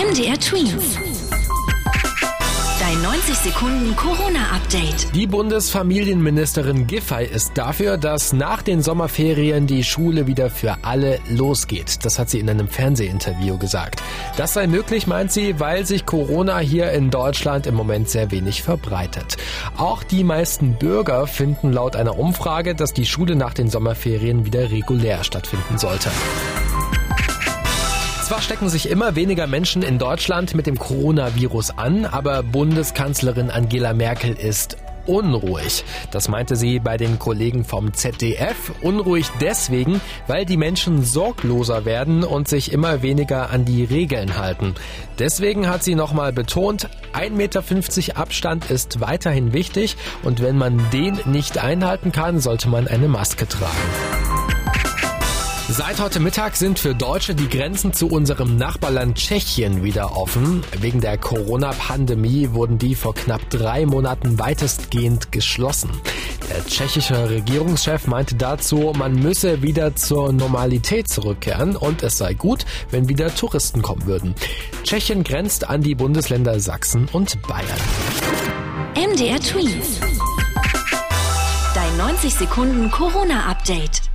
MDR Twins. Dein 90 Sekunden Corona-Update. Die Bundesfamilienministerin Giffey ist dafür, dass nach den Sommerferien die Schule wieder für alle losgeht. Das hat sie in einem Fernsehinterview gesagt. Das sei möglich, meint sie, weil sich Corona hier in Deutschland im Moment sehr wenig verbreitet. Auch die meisten Bürger finden laut einer Umfrage, dass die Schule nach den Sommerferien wieder regulär stattfinden sollte. Zwar stecken sich immer weniger Menschen in Deutschland mit dem Coronavirus an, aber Bundeskanzlerin Angela Merkel ist unruhig. Das meinte sie bei den Kollegen vom ZDF. Unruhig deswegen, weil die Menschen sorgloser werden und sich immer weniger an die Regeln halten. Deswegen hat sie nochmal betont, 1,50 Meter Abstand ist weiterhin wichtig und wenn man den nicht einhalten kann, sollte man eine Maske tragen. Seit heute Mittag sind für Deutsche die Grenzen zu unserem Nachbarland Tschechien wieder offen. Wegen der Corona-Pandemie wurden die vor knapp drei Monaten weitestgehend geschlossen. Der tschechische Regierungschef meinte dazu, man müsse wieder zur Normalität zurückkehren und es sei gut, wenn wieder Touristen kommen würden. Tschechien grenzt an die Bundesländer Sachsen und Bayern. MDR Tweets. Dein 90 Sekunden Corona-Update.